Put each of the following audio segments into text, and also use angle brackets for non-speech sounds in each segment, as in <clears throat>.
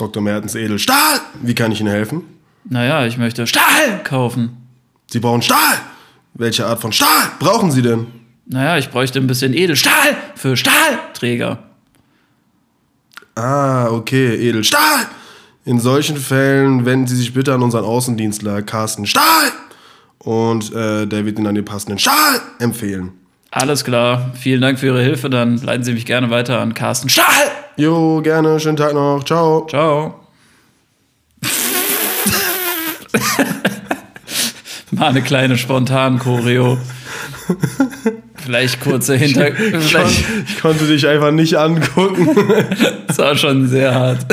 Dr. Mertens Edel. Stahl! Wie kann ich Ihnen helfen? Naja, ich möchte Stahl kaufen. Sie brauchen Stahl! Welche Art von Stahl brauchen Sie denn? Naja, ich bräuchte ein bisschen Edelstahl für Stahlträger. Ah, okay, Edelstahl! In solchen Fällen wenden Sie sich bitte an unseren Außendienstler Carsten Stahl und äh, der wird Ihnen dann den passenden Stahl empfehlen. Alles klar. Vielen Dank für Ihre Hilfe. Dann leiten Sie mich gerne weiter an Carsten Stahl. Jo, gerne. Schönen Tag noch. Ciao. Ciao. <laughs> Mal eine kleine spontan Choreo. Vielleicht kurze Hinter... Ich, kon ich konnte dich einfach nicht angucken. <laughs> das war schon sehr hart.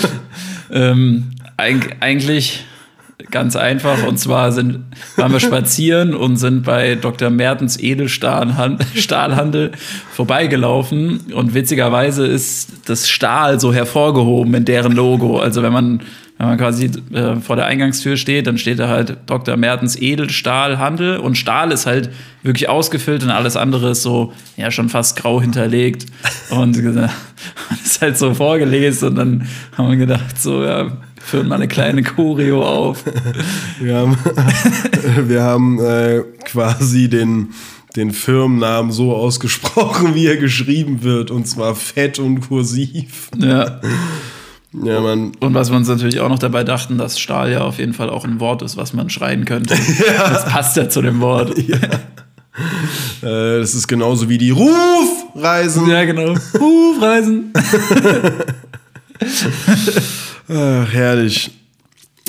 <laughs> ähm, eig eigentlich ganz einfach. Und zwar sind, waren wir spazieren und sind bei Dr. Mertens Edelstahlhandel vorbeigelaufen. Und witzigerweise ist das Stahl so hervorgehoben in deren Logo. Also wenn man wenn man quasi äh, vor der Eingangstür steht, dann steht da halt Dr. Mertens Edelstahlhandel und Stahl ist halt wirklich ausgefüllt und alles andere ist so, ja, schon fast grau hinterlegt. Und äh, <laughs> ist halt so vorgelesen und dann haben wir gedacht, so, ja, führen mal eine kleine Choreo auf. Wir haben, <laughs> wir haben äh, quasi den, den Firmennamen so ausgesprochen, wie er geschrieben wird, und zwar fett und kursiv. Ja. Ja, man. Und was wir uns natürlich auch noch dabei dachten, dass Stahl ja auf jeden Fall auch ein Wort ist, was man schreien könnte. <laughs> Ja. Das passt ja zu dem Wort. <laughs> Ja. äh, das ist genauso wie die Rufreisen. Ja, genau. Rufreisen. Ach, herrlich.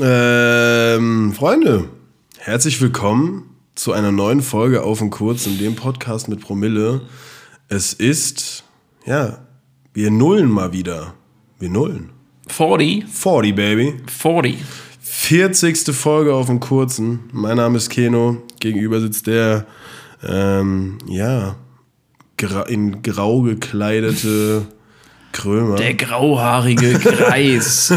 Ähm, Freunde, herzlich willkommen zu einer neuen Folge Auf und Kurz in dem Podcast mit Promille. Es ist, ja, wir nullen mal wieder. Wir nullen. 40. 40, Baby. 40. 40. Folge auf dem Kurzen. Mein Name ist Keno. Gegenüber sitzt der, ähm, ja, in grau gekleidete Krömer. Der grauhaarige Kreis.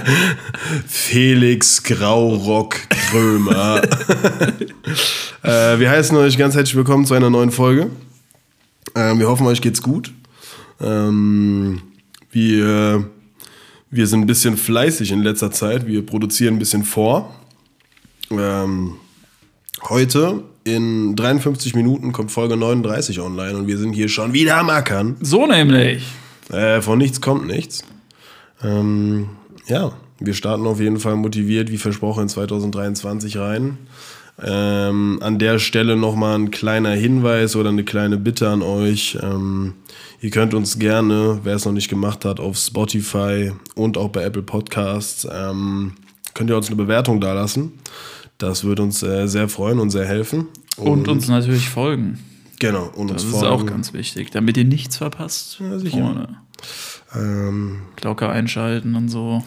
<laughs> Felix Graurock Krömer. <laughs> äh, wir heißen euch ganz herzlich willkommen zu einer neuen Folge. Ähm, wir hoffen, euch geht's gut. Ähm, wir, wir sind ein bisschen fleißig in letzter Zeit. Wir produzieren ein bisschen vor. Ähm, heute in 53 Minuten kommt Folge 39 online und wir sind hier schon wieder am Ackern. So nämlich. Äh, von nichts kommt nichts. Ähm, ja, wir starten auf jeden Fall motiviert, wie versprochen, in 2023 rein. Ähm, an der Stelle nochmal ein kleiner Hinweis oder eine kleine Bitte an euch. Ähm, ihr könnt uns gerne, wer es noch nicht gemacht hat, auf Spotify und auch bei Apple Podcasts, ähm, könnt ihr uns eine Bewertung dalassen. Das würde uns äh, sehr freuen und sehr helfen. Und, und uns natürlich folgen. Genau, und das uns ist auch ganz wichtig, damit ihr nichts verpasst. Ja, sicher. Ähm, Glocke einschalten und so.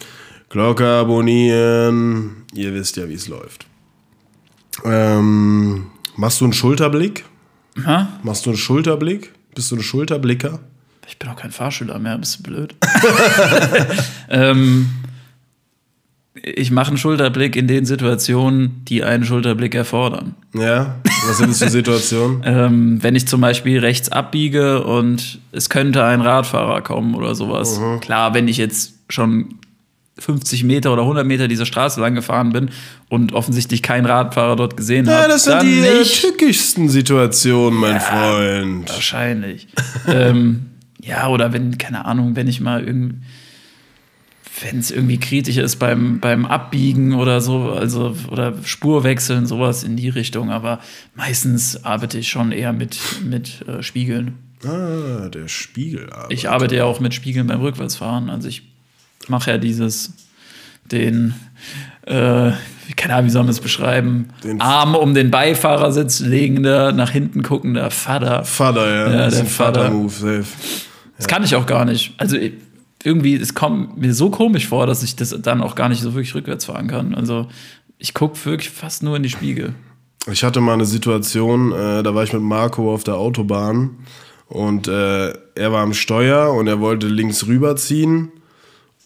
Glocke abonnieren. Ihr wisst ja, wie es läuft. Ähm, machst du einen Schulterblick? Ha? Machst du einen Schulterblick? Bist du ein Schulterblicker? Ich bin auch kein Fahrschüler mehr, bist du blöd. <laughs> ähm, ich mache einen Schulterblick in den Situationen, die einen Schulterblick erfordern. Ja, was sind das für Situationen? <laughs> ähm, wenn ich zum Beispiel rechts abbiege und es könnte ein Radfahrer kommen oder sowas. Mhm. Klar, wenn ich jetzt schon 50 Meter oder 100 Meter diese Straße lang gefahren bin und offensichtlich keinen Radfahrer dort gesehen habe. Ja, das sind dann die äh, nicht. tückischsten Situationen, mein Ja, Freund. Wahrscheinlich. ähm, ja, oder wenn, keine Ahnung, wenn ich mal irgendwie, wenn es irgendwie kritisch ist beim, beim Abbiegen oder so, also oder Spurwechseln, sowas in die Richtung. Aber meistens arbeite ich schon eher mit, mit äh, Spiegeln. Ah, der Spiegel. Ich arbeite ja auch mit Spiegeln beim Rückwärtsfahren. Also ich mache ja dieses, den, äh, keine Ahnung, wie soll man es beschreiben? Den- Arm um den Beifahrersitz legender, nach hinten guckender Vater. Vater, ja. Ja, der. Vater-Move, safe. Das kann ich auch gar nicht. Also ich- irgendwie, es kommt mir so komisch vor, dass ich das dann auch gar nicht so wirklich rückwärts fahren kann. Also ich gucke wirklich fast nur in die Spiegel. Ich hatte mal eine Situation, äh, da war ich mit Marco auf der Autobahn und äh, er war am Steuer und er wollte links rüberziehen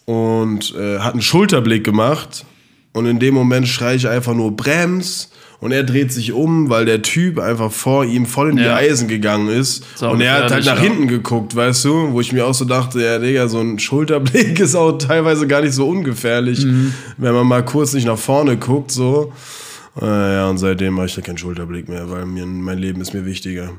und äh, hat einen Schulterblick gemacht und in dem Moment schreie ich einfach nur Brems und er dreht sich um, weil der Typ einfach vor ihm voll in die Ja. Eisen gegangen ist. Sau Und er hat halt nach hinten geguckt, weißt du? Wo ich mir auch so dachte, ja, Digga, so ein Schulterblick <laughs> ist auch teilweise gar nicht so ungefährlich, Mhm. wenn man mal kurz nicht nach vorne guckt, so. Äh, ja, und seitdem mache ich da keinen Schulterblick mehr, weil mir, mein Leben ist mir wichtiger.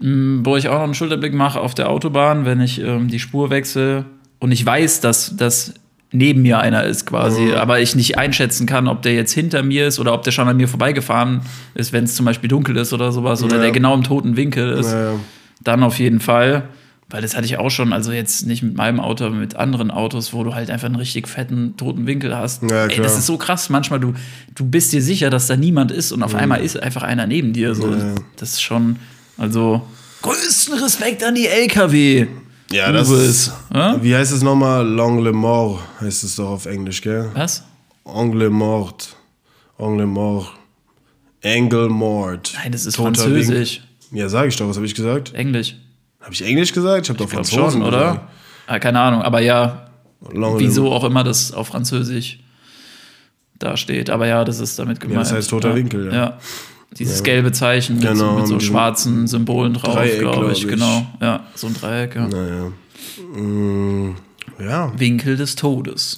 wo ich auch noch einen Schulterblick mache auf der Autobahn, wenn ich ähm, die Spur wechsle und ich weiß, dass das neben mir einer ist quasi, aber ich nicht einschätzen kann, ob der jetzt hinter mir ist oder ob der schon an mir vorbeigefahren ist, wenn es zum Beispiel dunkel ist oder sowas oder Ja. der genau im toten Winkel ist, Naja. dann auf jeden Fall. Weil das hatte ich auch schon, also jetzt nicht mit meinem Auto, aber mit anderen Autos, wo du halt einfach einen richtig fetten toten Winkel hast. Ja, Ey, das ist so krass. Manchmal, du, du bist dir sicher, dass da niemand ist und auf einmal ist einfach einer neben dir. So. Ja. Das ist schon, also größten Respekt an die LKW. Ja, das Uwe ist. Ja? Wie heißt es nochmal? L'angle mort heißt es doch auf Englisch, gell? Was? Angle mort. Angle mort. Angle mort. Nein, das ist Toter Französisch. Winkel. Ja, sag ich doch. Was habe ich gesagt? Englisch. Habe ich Englisch gesagt? Ich habe doch Franzosen schon, oder? Ah, keine Ahnung, aber ja. L'angle wieso auch immer das auf Französisch da steht. Aber ja, das ist damit gemeint. das heißt toter Winkel, ja. Ja. Dieses gelbe Zeichen mit, so- Genau, so mit schwarzen Symbolen drauf, glaube glaub ich. ich. Genau. Ja, so ein Dreieck. Ja. Naja. Mm, ja, Winkel des Todes.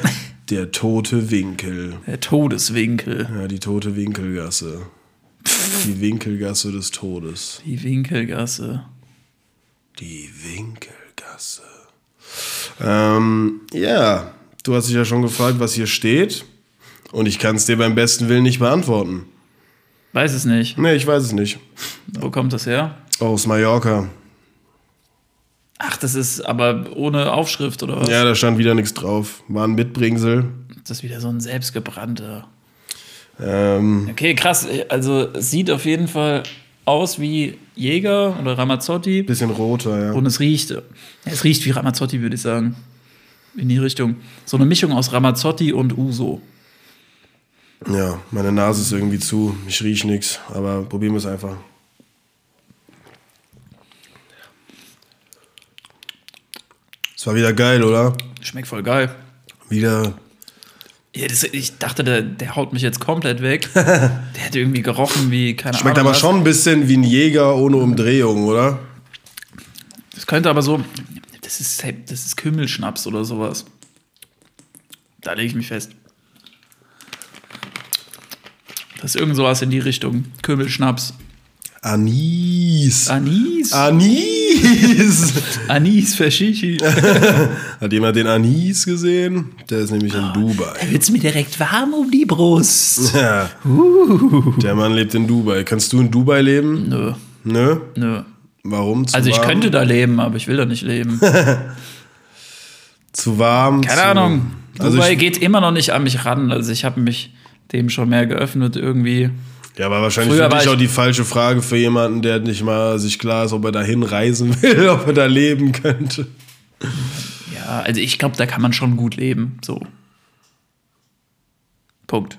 <laughs> der tote Winkel. Der Todeswinkel. Ja, die tote Winkelgasse. Die Winkelgasse des Todes. Die Winkelgasse. Die Winkelgasse. Ähm, ja, du hast dich ja schon gefragt, was hier steht. Und ich kann es dir beim besten Willen nicht beantworten. Weiß es nicht. Nee, ich weiß es nicht. Wo kommt das her? Aus Mallorca. Ach, das ist aber ohne Aufschrift oder was? Ja, da stand wieder nichts drauf. War ein Mitbringsel. Das ist wieder so ein selbstgebrannter. Ähm, Okay, krass. Also es sieht auf jeden Fall aus wie Jäger oder Ramazzotti. bisschen roter, ja. Und es riecht, es riecht wie Ramazzotti, würde ich sagen. In die Richtung. So eine Mischung aus Ramazzotti und Uso. Ja, meine Nase ist irgendwie zu. Ich riech nichts. Aber probieren wir es einfach. Es war wieder geil, oder? Schmeckt voll geil. Wieder. Ja, das, ich dachte, der, der haut mich jetzt komplett weg. <laughs> der hätte irgendwie gerochen wie, keine Schmeckt Ahnung. aber was. schon ein bisschen wie ein Jäger ohne Umdrehung, oder? Das könnte aber so. Das ist, das ist Kümmelschnaps oder sowas. Da lege ich mich fest. Das ist irgend sowas in die Richtung. Kümmelschnaps. Anis. Anis? Anis. <laughs> Anis Fashishi. <laughs> Hat jemand den Anis gesehen? Der ist nämlich in Dubai. Da wird's mir direkt warm um die Brust. Ja. Der Mann lebt in Dubai. Kannst du in Dubai leben? Nö, Nö. nö. Warum? Zu Also ich warm? könnte da leben, aber ich will da nicht leben. <laughs> Zu warm. Keine zu, Ahnung. Also Dubai ich, geht immer noch nicht an mich ran. Also ich habe mich dem schon mehr geöffnet irgendwie. ja, aber wahrscheinlich Früher für dich ich- auch die falsche Frage für jemanden, der nicht mal sich klar ist, ob er dahin reisen <laughs> will, ob er da leben könnte. Ja, also ich glaube, da kann man schon gut leben. So. Punkt.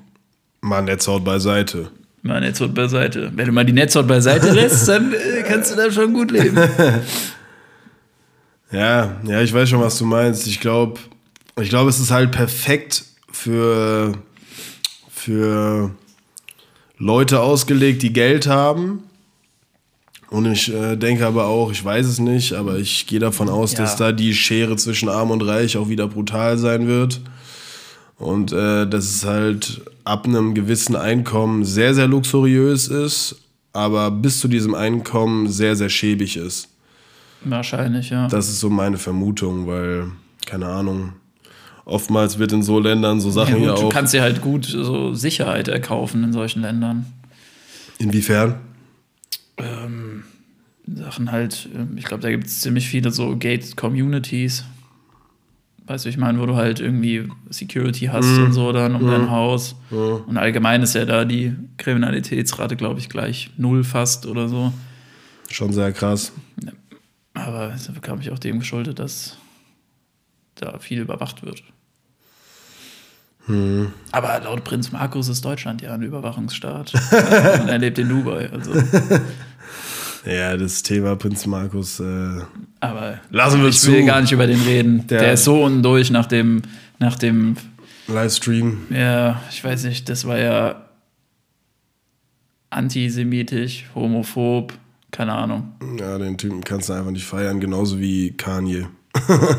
Mann, Netzhaut beiseite. Mal Netzhaut beiseite. Wenn du mal die Netzhaut beiseite lässt, dann äh, kannst du da schon gut leben. <laughs> Ja, ja, ich weiß schon, was du meinst. Ich glaube, ich glaube, es ist halt perfekt für, für Leute ausgelegt, die Geld haben. Und ich äh, denke aber auch, ich weiß es nicht, aber ich gehe davon aus, Ja. dass da die Schere zwischen Arm und Reich auch wieder brutal sein wird. Und äh, dass es halt ab einem gewissen Einkommen sehr, sehr luxuriös ist, aber bis zu diesem Einkommen sehr, sehr schäbig ist. Wahrscheinlich, ja. Das ist so meine Vermutung, weil, keine Ahnung, oftmals wird in so Ländern so Sachen ja, ja, gut, du auch. kannst dir halt gut so Sicherheit erkaufen in solchen Ländern. Inwiefern? Sachen halt, ähm, ich glaube, da gibt es ziemlich viele so Gate-Communities. Weißt du, ich meine, wo du halt irgendwie Security hast Mhm. und so dann um dein Haus. Und allgemein ist ja da die Kriminalitätsrate, glaube ich, gleich null fast oder so. Schon sehr krass. Aber es ist, glaube ich, auch dem geschuldet, dass da viel überwacht wird. Hm. Aber laut Prinz Markus ist Deutschland ja ein Überwachungsstaat. <laughs> Und er lebt in Dubai. Also. <laughs> Ja, das Thema Prinz Markus. Äh, Aber Lassen wir ich zu. will gar nicht über den reden. Der- Der, ist so unten durch nach dem, nach dem, Livestream. ja, ich weiß nicht, das war ja antisemitisch, homophob, keine Ahnung. Ja, den Typen kannst du einfach nicht feiern, genauso wie Kanye.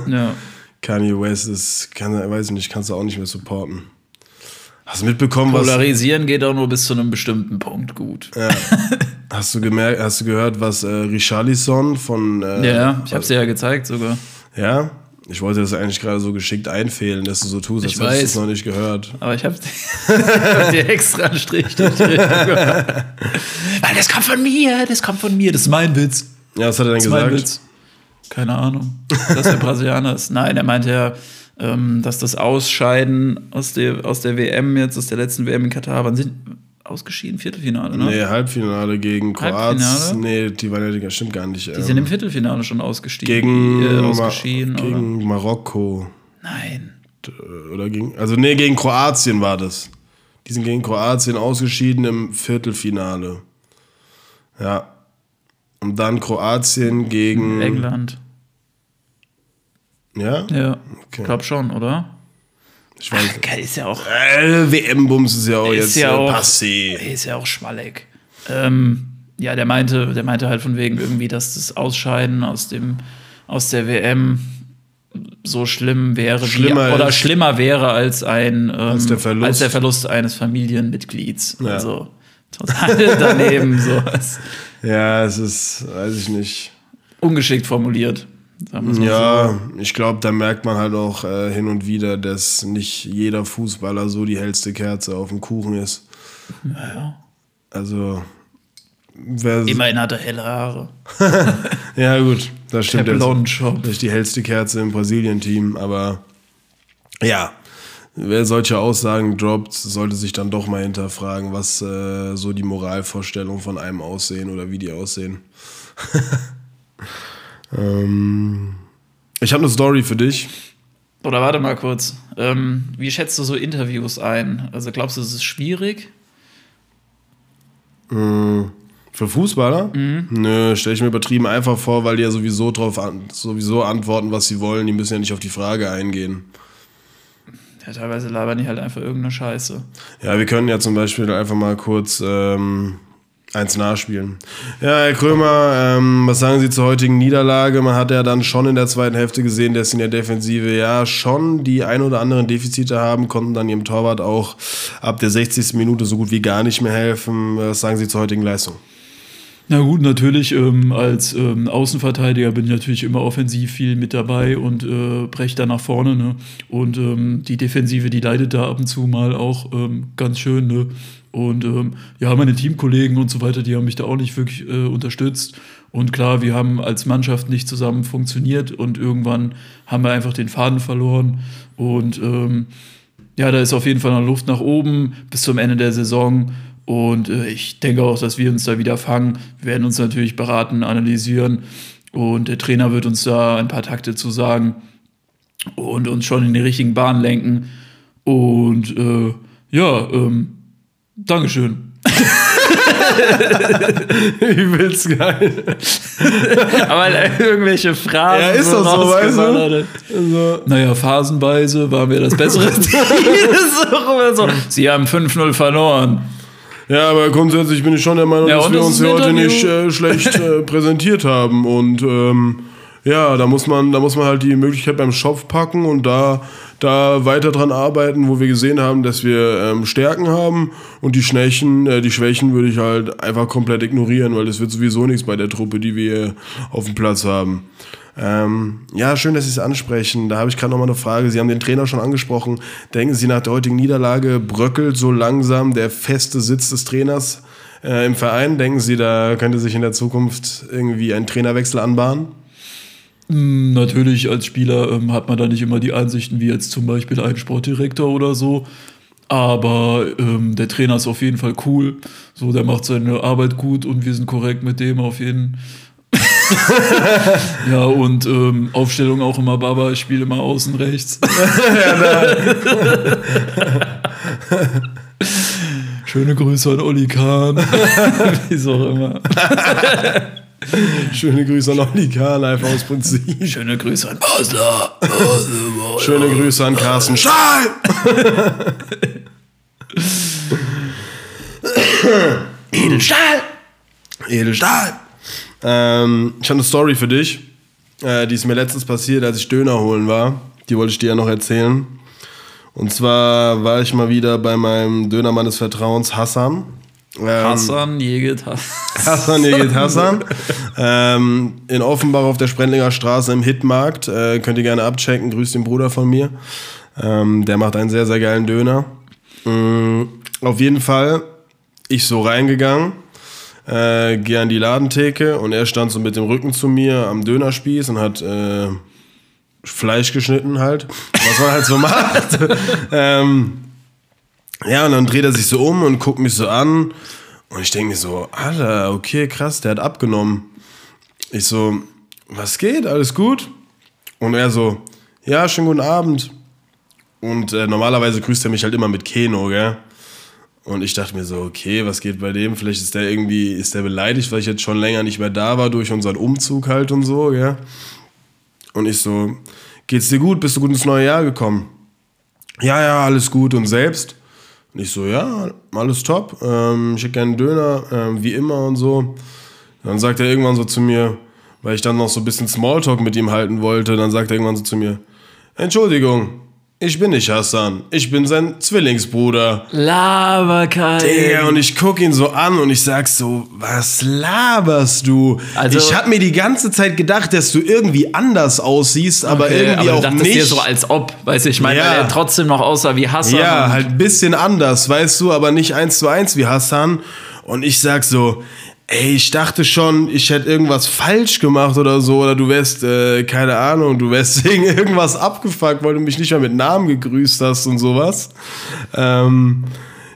Ja. <laughs> Kanye West ist, kann, weiß ich nicht, kannst du auch nicht mehr supporten. Hast du mitbekommen, was. Polarisieren geht auch nur bis zu einem bestimmten Punkt gut. Ja. <laughs> Hast du gemerkt, hast du gehört, was äh, Richarlison von. Äh, Ja, ich habe dir ja gezeigt sogar. Ja? Ich wollte das eigentlich gerade so geschickt einfehlen, dass du so tust, als Ich hättest du es noch nicht gehört. Aber ich habe <laughs> dir extra einen Strich durch die. <laughs> Weil das kommt von mir, das kommt von mir, das ist mein Witz. Ja, was hat er denn Das ist mein gesagt? Keine Ahnung, dass er Brasilianer ist. Nein, er meinte ja, ähm, dass das Ausscheiden aus der, aus der WM jetzt, aus der letzten WM in Katar, wann sind ausgeschieden? Viertelfinale, ne? Nee, Halbfinale gegen Kroatien. Nee, die waren ja, stimmt gar nicht. Die ähm, sind im Viertelfinale schon ausgestiegen. gegen, äh, Ma ausgeschieden, oder? gegen Marokko. Nein. Oder gegen, also nee, gegen Kroatien war das. Die sind gegen Kroatien ausgeschieden im Viertelfinale. Ja. Und dann Kroatien gegen. England. Ja? Ja, Okay. glaub schon, oder? Ich weiß. Ach, geil, ist ja auch, Äh, WM-Bums ist ja auch Ist jetzt ja äh, auch- passé. ist ja auch schmallig. Ähm, ja, der meinte, der meinte halt von wegen irgendwie, dass das Ausscheiden aus dem, aus der WM so schlimm wäre, Schlimmer wie, oder schlimmer wäre als ein, ähm, als, der Verlust. der Verlust eines Familienmitglieds. Ja. Also total <laughs> daneben, so Ja, es ist, weiß ich nicht. ungeschickt formuliert. Ja, ich glaube, da merkt man halt auch äh, hin und wieder, dass nicht jeder Fußballer so die hellste Kerze auf dem Kuchen ist. Also, wer, so. Immerhin hat er helle Haare. <laughs> ja gut, das stimmt. Der jetzt. Blondschopf. Nicht die hellste Kerze im Brasilien-Team, aber ja, wer solche Aussagen droppt, sollte sich dann doch mal hinterfragen, was äh, so die Moralvorstellungen von einem aussehen oder wie die aussehen. <laughs> ähm, ich habe eine Story für dich. Oder warte mal kurz. Ähm, wie schätzt du so Interviews ein? Also glaubst du, es ist schwierig? Für Fußballer? Nö, stelle ich mir übertrieben einfach vor, weil die ja sowieso drauf an, sowieso antworten, was sie wollen. Die müssen ja nicht auf die Frage eingehen. Ja, teilweise labern die halt einfach irgendeine Scheiße. Ja, wir können ja zum Beispiel einfach mal kurz ähm, eins nachspielen. Ja, Herr Krömer, ähm, was sagen Sie zur heutigen Niederlage? Man hat ja dann schon in der zweiten Hälfte gesehen, dass sie in der Defensive ja schon die ein oder anderen Defizite haben, konnten dann ihrem Torwart auch ab der 60. Minute so gut wie gar nicht mehr helfen. Was sagen Sie zur heutigen Leistung? Na gut, natürlich ähm, als ähm, Außenverteidiger bin ich natürlich immer offensiv viel mit dabei und äh, breche da nach vorne. Ne? Und ähm, die Defensive, die leidet da ab und zu mal auch ähm, ganz schön. Ne? Und ähm, ja, meine Teamkollegen und so weiter, die haben mich da auch nicht wirklich äh, unterstützt. Und klar, wir haben als Mannschaft nicht zusammen funktioniert und irgendwann haben wir einfach den Faden verloren. Und ähm, ja, da ist auf jeden Fall noch Luft nach oben bis zum Ende der Saison. Und äh, ich denke auch, dass wir uns da wieder fangen. Wir werden uns natürlich beraten, analysieren. Und der Trainer wird uns da ein paar Takte zu sagen und uns schon in die richtigen Bahnen lenken. Und äh, ja, ähm, Dankeschön. Übelst geil. Aber irgendwelche Phrasen. Ja, ist doch so, weißt du? Also, Naja, phasenweise waren wir das bessere <laughs> Team. So. Sie haben 5-0 verloren. Ja, aber grundsätzlich bin ich schon der Meinung, Ja, dass wir uns hier heute nicht äh, schlecht äh, <laughs> präsentiert haben. Und ähm, ja, da muss man, da muss man halt die Möglichkeit beim Schopf packen und da, da weiter dran arbeiten, wo wir gesehen haben, dass wir ähm, Stärken haben und die Schwächen, äh, die Schwächen würde ich halt einfach komplett ignorieren, weil das wird sowieso nichts bei der Truppe, die wir auf dem Platz haben. Ähm, ja, schön, dass Sie es ansprechen. Da habe ich gerade noch mal eine Frage. Sie haben den Trainer schon angesprochen. Denken Sie, nach der heutigen Niederlage bröckelt so langsam der feste Sitz des Trainers äh, im Verein? Denken Sie, da könnte sich in der Zukunft irgendwie ein Trainerwechsel anbahnen? Natürlich als Spieler ähm, hat man da nicht immer die Einsichten wie jetzt zum Beispiel ein Sportdirektor oder so. Aber ähm, der Trainer ist auf jeden Fall cool. So, der macht seine Arbeit gut und wir sind korrekt mit dem auf jeden <laughs> Ja, und ähm, Aufstellung auch immer Baba, ich spiele immer außen rechts. <laughs> Schöne Grüße an Olli Kahn. <laughs> Wieso auch immer. Schöne Grüße an Olli Kahn, einfach aus Prinzip. Schöne Grüße an Basler. Schöne Grüße an Carsten Schall. Edelstahl! Edelstahl. Ähm, ich habe eine Story für dich. Äh, die ist mir letztens passiert, als ich Döner holen war. Die wollte ich dir ja noch erzählen. Und zwar war ich mal wieder bei meinem Dönermann des Vertrauens, Hassan. Ähm, Hassan, Jegit, Hassan. Hassan Jegit Hassan. ähm, in Offenbach auf der Sprendlinger Straße im Hitmarkt. Äh, könnt ihr gerne abchecken. Grüßt den Bruder von mir. Ähm, der macht einen sehr, sehr geilen Döner. Mhm. Auf jeden Fall, ich so reingegangen, äh, gehe an die Ladentheke und er stand so mit dem Rücken zu mir am Dönerspieß und hat äh, Fleisch geschnitten halt, was man halt so <laughs> macht. ähm, ja, und dann dreht er sich so um und guckt mich so an und ich denke mir so, Alter, okay, krass, der hat abgenommen. Ich so, was geht, alles gut? Und er so, ja, schönen guten Abend. Und äh, normalerweise grüßt er mich halt immer mit Keno, gell? Und ich dachte mir so, okay, was geht bei dem? Vielleicht ist der irgendwie, ist der beleidigt, weil ich jetzt schon länger nicht mehr da war durch unseren Umzug halt und so, gell? Und ich so, geht's dir gut? Bist du gut ins neue Jahr gekommen? Ja, ja, alles gut. Und selbst? Und ich so, ja, alles top. Ähm, ich hätte gerne einen Döner, ähm, wie immer und so. Dann sagt er irgendwann so zu mir, weil ich dann noch so ein bisschen Smalltalk mit ihm halten wollte, dann sagt er irgendwann so zu mir, Entschuldigung, ich bin nicht Hassan, ich bin sein Zwillingsbruder. Laberkeil. Digga, und ich guck ihn so an und ich sag so, was laberst du? Also- ich hab mir die ganze Zeit gedacht, dass du irgendwie anders aussiehst, aber Okay, irgendwie aber auch nicht. dir so als ob, weißt du, ich meine, Ja. weil er trotzdem noch aussah wie Hassan. Ja, halt ein bisschen anders, weißt du, aber nicht eins zu eins wie Hassan. Und ich sag so, ey, ich dachte schon, ich hätte irgendwas falsch gemacht oder so, oder du wärst, äh, keine Ahnung, du wärst <laughs> wegen irgendwas abgefuckt, weil du mich nicht mal mit Namen gegrüßt hast und sowas. Ähm,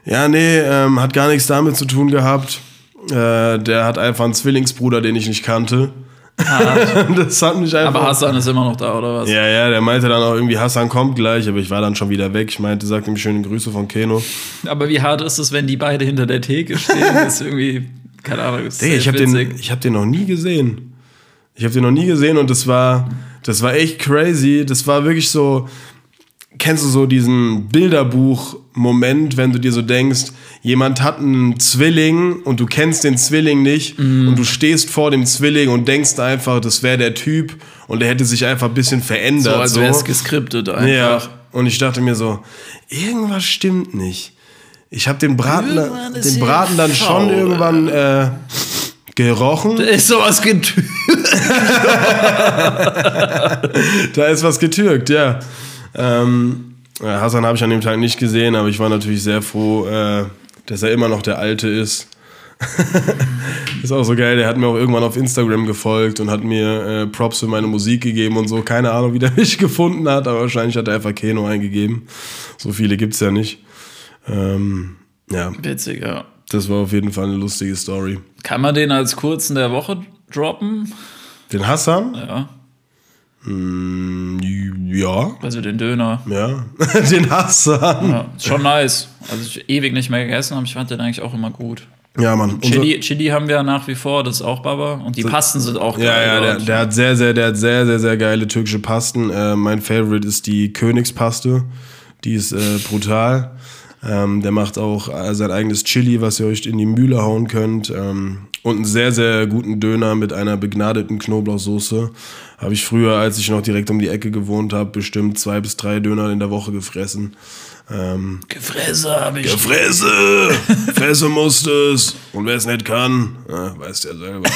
ja, nee, ähm, hat gar nichts damit zu tun gehabt. Äh, der hat einfach einen Zwillingsbruder, den ich nicht kannte. <laughs> das hat mich einfach. Aber Hassan ist immer noch da, oder was? Ja, ja, der meinte dann auch irgendwie, Hassan kommt gleich, aber ich war dann schon wieder weg. Ich meinte, sagt ihm schöne Grüße von Keno. Aber wie hart ist es, wenn die beide hinter der Theke stehen? <laughs> Das ist irgendwie, keine Ahnung, ist Digga, ich habe den, ich hab den noch nie gesehen. Ich habe den noch nie gesehen und das war, das war echt crazy. Das war wirklich so, kennst du so diesen Bilderbuch-Moment, wenn du dir so denkst, jemand hat einen Zwilling und du kennst den Zwilling nicht Mhm. und du stehst vor dem Zwilling und denkst einfach, das wäre der Typ und der hätte sich einfach ein bisschen so, verändert. als wäre es geskriptet einfach. Ja, und ich dachte mir so, irgendwas stimmt nicht. Ich habe den Braten, Irgendwann den Braten dann schon faul, irgendwann äh, gerochen. Da ist sowas getüft. <laughs> Da ist was getürkt, ja. Ähm, ja, Hassan habe ich an dem Tag nicht gesehen, aber ich war natürlich sehr froh, äh, dass er immer noch der Alte ist. <laughs> ist auch so geil, der hat mir auch irgendwann auf Instagram gefolgt und hat mir äh, Props für meine Musik gegeben und so. Keine Ahnung, wie der <laughs> mich gefunden hat, aber wahrscheinlich hat er einfach Keno eingegeben. So viele gibt's ja nicht. Ähm, ja, Witzig, ja. das war auf jeden Fall eine lustige Story. Kann man den als kurzen der Woche droppen? Den Hassan? Ja. Mm, Ja, Also den Döner. ja. <laughs> Den Hassan. Ja, schon nice. Also ich ewig nicht mehr gegessen, aber ich fand den eigentlich auch immer gut. Ja, Mann. Chili, Chili haben wir nach wie vor, das ist auch Baba. Und die Pasten sind auch geil. Ja, ja, der, der hat sehr, sehr, der hat sehr, sehr, sehr geile türkische Pasten. Äh, mein Favorite ist die Königspaste. Die ist äh, brutal. Ähm, der macht auch äh, sein eigenes Chili, was ihr euch in die Mühle hauen könnt. Ähm, und einen sehr, sehr guten Döner mit einer begnadeten Knoblauchsoße. Habe ich früher, als ich noch direkt um die Ecke gewohnt habe, bestimmt zwei bis drei Döner in der Woche gefressen. Ähm, Gefräße habe ich. Fresse! <laughs> Fresse musst es. Und wer es nicht kann, äh, weiß der selber.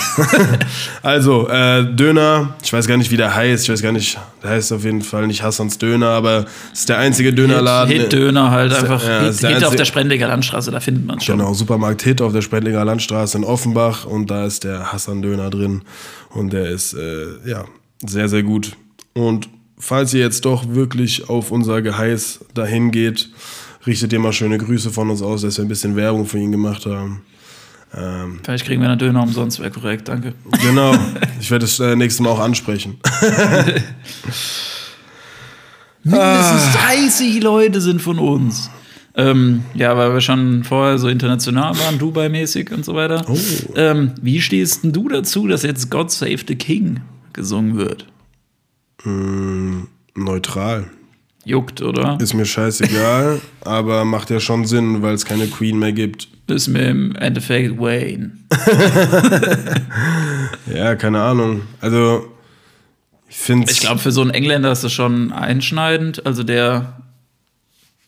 <laughs> also, äh, Döner, ich weiß gar nicht, wie der heißt. Ich weiß gar nicht, der heißt auf jeden Fall nicht Hassans Döner, aber es ist der einzige Dönerladen. Hit-Döner halt Ist der- einfach. ja, Hit, ist der Hit auf einzige- der Sprendliger Landstraße, da findet man schon. Genau, Supermarkt Hit auf der Sprendlinger Landstraße in Offenbach und da ist der Hassan Döner drin und der ist äh, ja sehr sehr gut. Und falls ihr jetzt doch wirklich auf unser Geheiß dahin geht, richtet ihr mal schöne Grüße von uns aus, dass wir ein bisschen Werbung für ihn gemacht haben. Ähm, Vielleicht kriegen wir einen Döner umsonst, wäre korrekt, danke. genau, <laughs> ich werde das äh, nächste Mal auch ansprechen. <laughs> Mindestens 30 Leute sind von uns. Ähm, ja, weil wir schon vorher so international waren, Dubai-mäßig und so weiter. Oh. Ähm, wie stehst denn du dazu, dass jetzt God Save the King gesungen wird? Neutral. Juckt, oder? Ist mir scheißegal, <laughs> aber macht ja schon Sinn, weil es keine Queen mehr gibt. ist mir im Endeffekt Wayne. <laughs> Ja, keine Ahnung. Also, ich finde Ich glaube, für so einen Engländer ist das schon einschneidend. Also der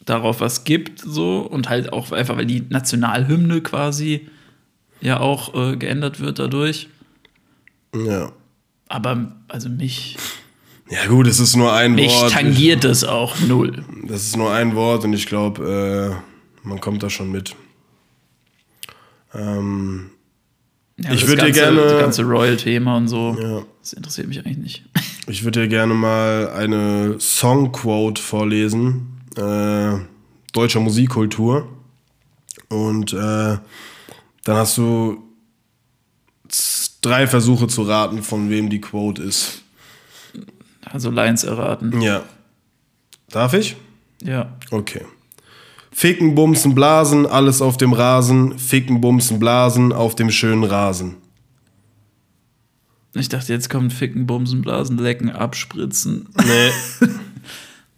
darauf was gibt, so und halt auch einfach, weil die Nationalhymne quasi ja auch äh, geändert wird dadurch. Ja. Aber also mich, Ja, gut, es ist nur ein mich Wort. tangiert es auch null. Das ist nur ein Wort und ich glaube, äh, man kommt da schon mit. Ähm, Ja, Ich das würd dir ganze- gerne- Das ganze Royal-Thema und so. ja. Das interessiert mich eigentlich nicht. <laughs> Ich würde dir gerne mal eine Songquote vorlesen, äh, deutscher Musikkultur. Und äh, dann hast du drei Versuche zu raten, von wem die Quote ist. Also Lines erraten. Ja. Darf ich? Ja. Okay. Ficken, Bumsen, Blasen, alles auf dem Rasen. Ficken, Bumsen, Blasen, auf dem schönen Rasen. Ich dachte, jetzt kommt Ficken, Bumsen, Blasen, Lecken, Abspritzen. Nee. <laughs>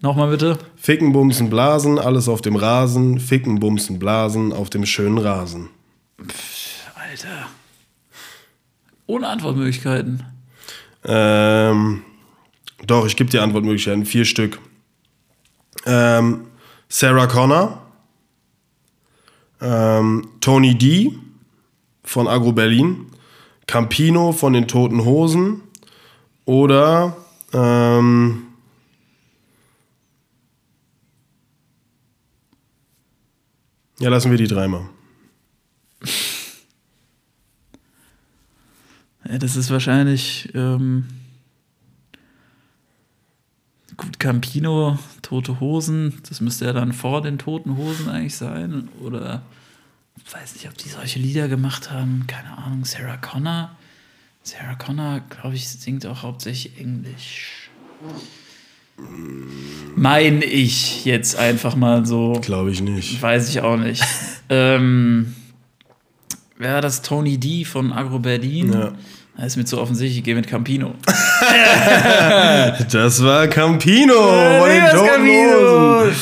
Nochmal bitte. Ficken, Bumsen, Blasen, alles auf dem Rasen. Ficken, Bumsen, Blasen, auf dem schönen Rasen. Alter. Ohne Antwortmöglichkeiten. Ähm, doch, ich gebe dir Antwortmöglichkeiten. Vier Stück. Ähm, Sarah Connor. Ähm, Tony D. von Agro Berlin. Campino von den Toten Hosen. Oder ähm, ja, lassen wir die dreimal. Ja, das ist wahrscheinlich ähm, gut Campino, Tote Hosen. Das müsste ja dann vor den Toten Hosen eigentlich sein. Oder weiß nicht, ob die solche Lieder gemacht haben. Keine Ahnung. Sarah Connor. Sarah Connor, glaube ich, singt auch hauptsächlich Englisch. Mein ich jetzt einfach mal so. Glaube ich nicht. Weiß ich auch nicht. <laughs> ähm, Wäre das Tony D von Agro Berlin? Ja. Das ist mir zu offensichtlich, ich gehe mit Campino. <laughs> Das war Campino von den Campino. Hosen.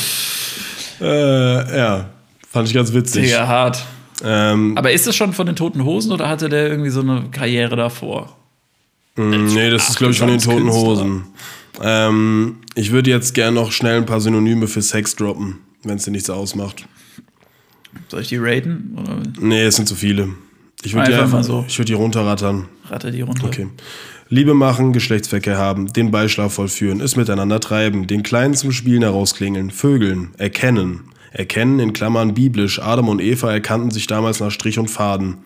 Äh, ja, fand ich ganz witzig. Digga, hart. Ähm, Aber ist das schon von den Toten Hosen oder hatte der irgendwie so eine Karriere davor? nee, das ist, glaube ich, von den Toten. Hosen. Ähm, ich würde jetzt gerne noch schnell ein paar Synonyme für Sex droppen, wenn es dir nichts ausmacht. Soll ich die raten? Oder Nee, es sind zu viele. Ich würde die Einfach so. Ich würde die runterrattern. Ratte die runter? Okay. Liebe machen, Geschlechtsverkehr haben, den Beischlaf vollführen, es miteinander treiben, den Kleinen zum Spielen herausklingeln, vögeln, erkennen. Erkennen in Klammern biblisch. Adam und Eva erkannten sich damals nach Strich und Faden.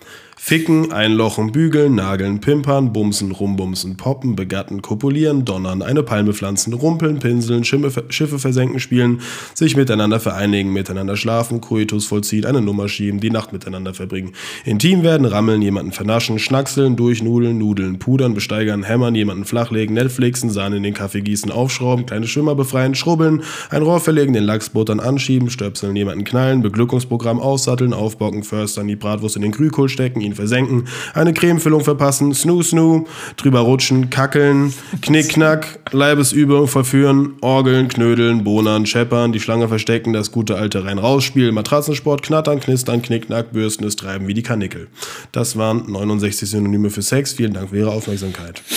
Ficken, einlochen, bügeln, nageln, pimpern, bumsen, rumbumsen, poppen, begatten, kopulieren, donnern, eine Palme pflanzen, rumpeln, pinseln, Schiffe, Schiffe versenken, spielen, sich miteinander vereinigen, miteinander schlafen, Koitus vollziehen, eine Nummer schieben, die Nacht miteinander verbringen. Intim werden, rammeln, jemanden vernaschen, schnackseln, durchnudeln, nudeln, pudern, besteigern, hämmern, jemanden flachlegen, Netflixen, Sahne in den Kaffee gießen, aufschrauben, kleine Schwimmer befreien, schrubbeln, ein Rohr verlegen, den Lachs buttern, anschieben, stöpseln, jemanden knallen, Beglückungsprogramm aussatteln, aufbocken, förstern, die Bratwurst in den Grühkohl stecken, ihn versenken, eine Cremefüllung verpassen, snoo snoo, drüber rutschen, kackeln, knickknack, Leibesübung verführen, orgeln, knödeln, bonern, scheppern, die Schlange verstecken, das gute alte rein-raus-Spiel, Matratzensport, knattern, knistern, knickknack, bürsten, es treiben wie die Kanickel. Das waren 69 Synonyme für Sex. Vielen Dank für Ihre Aufmerksamkeit. <laughs>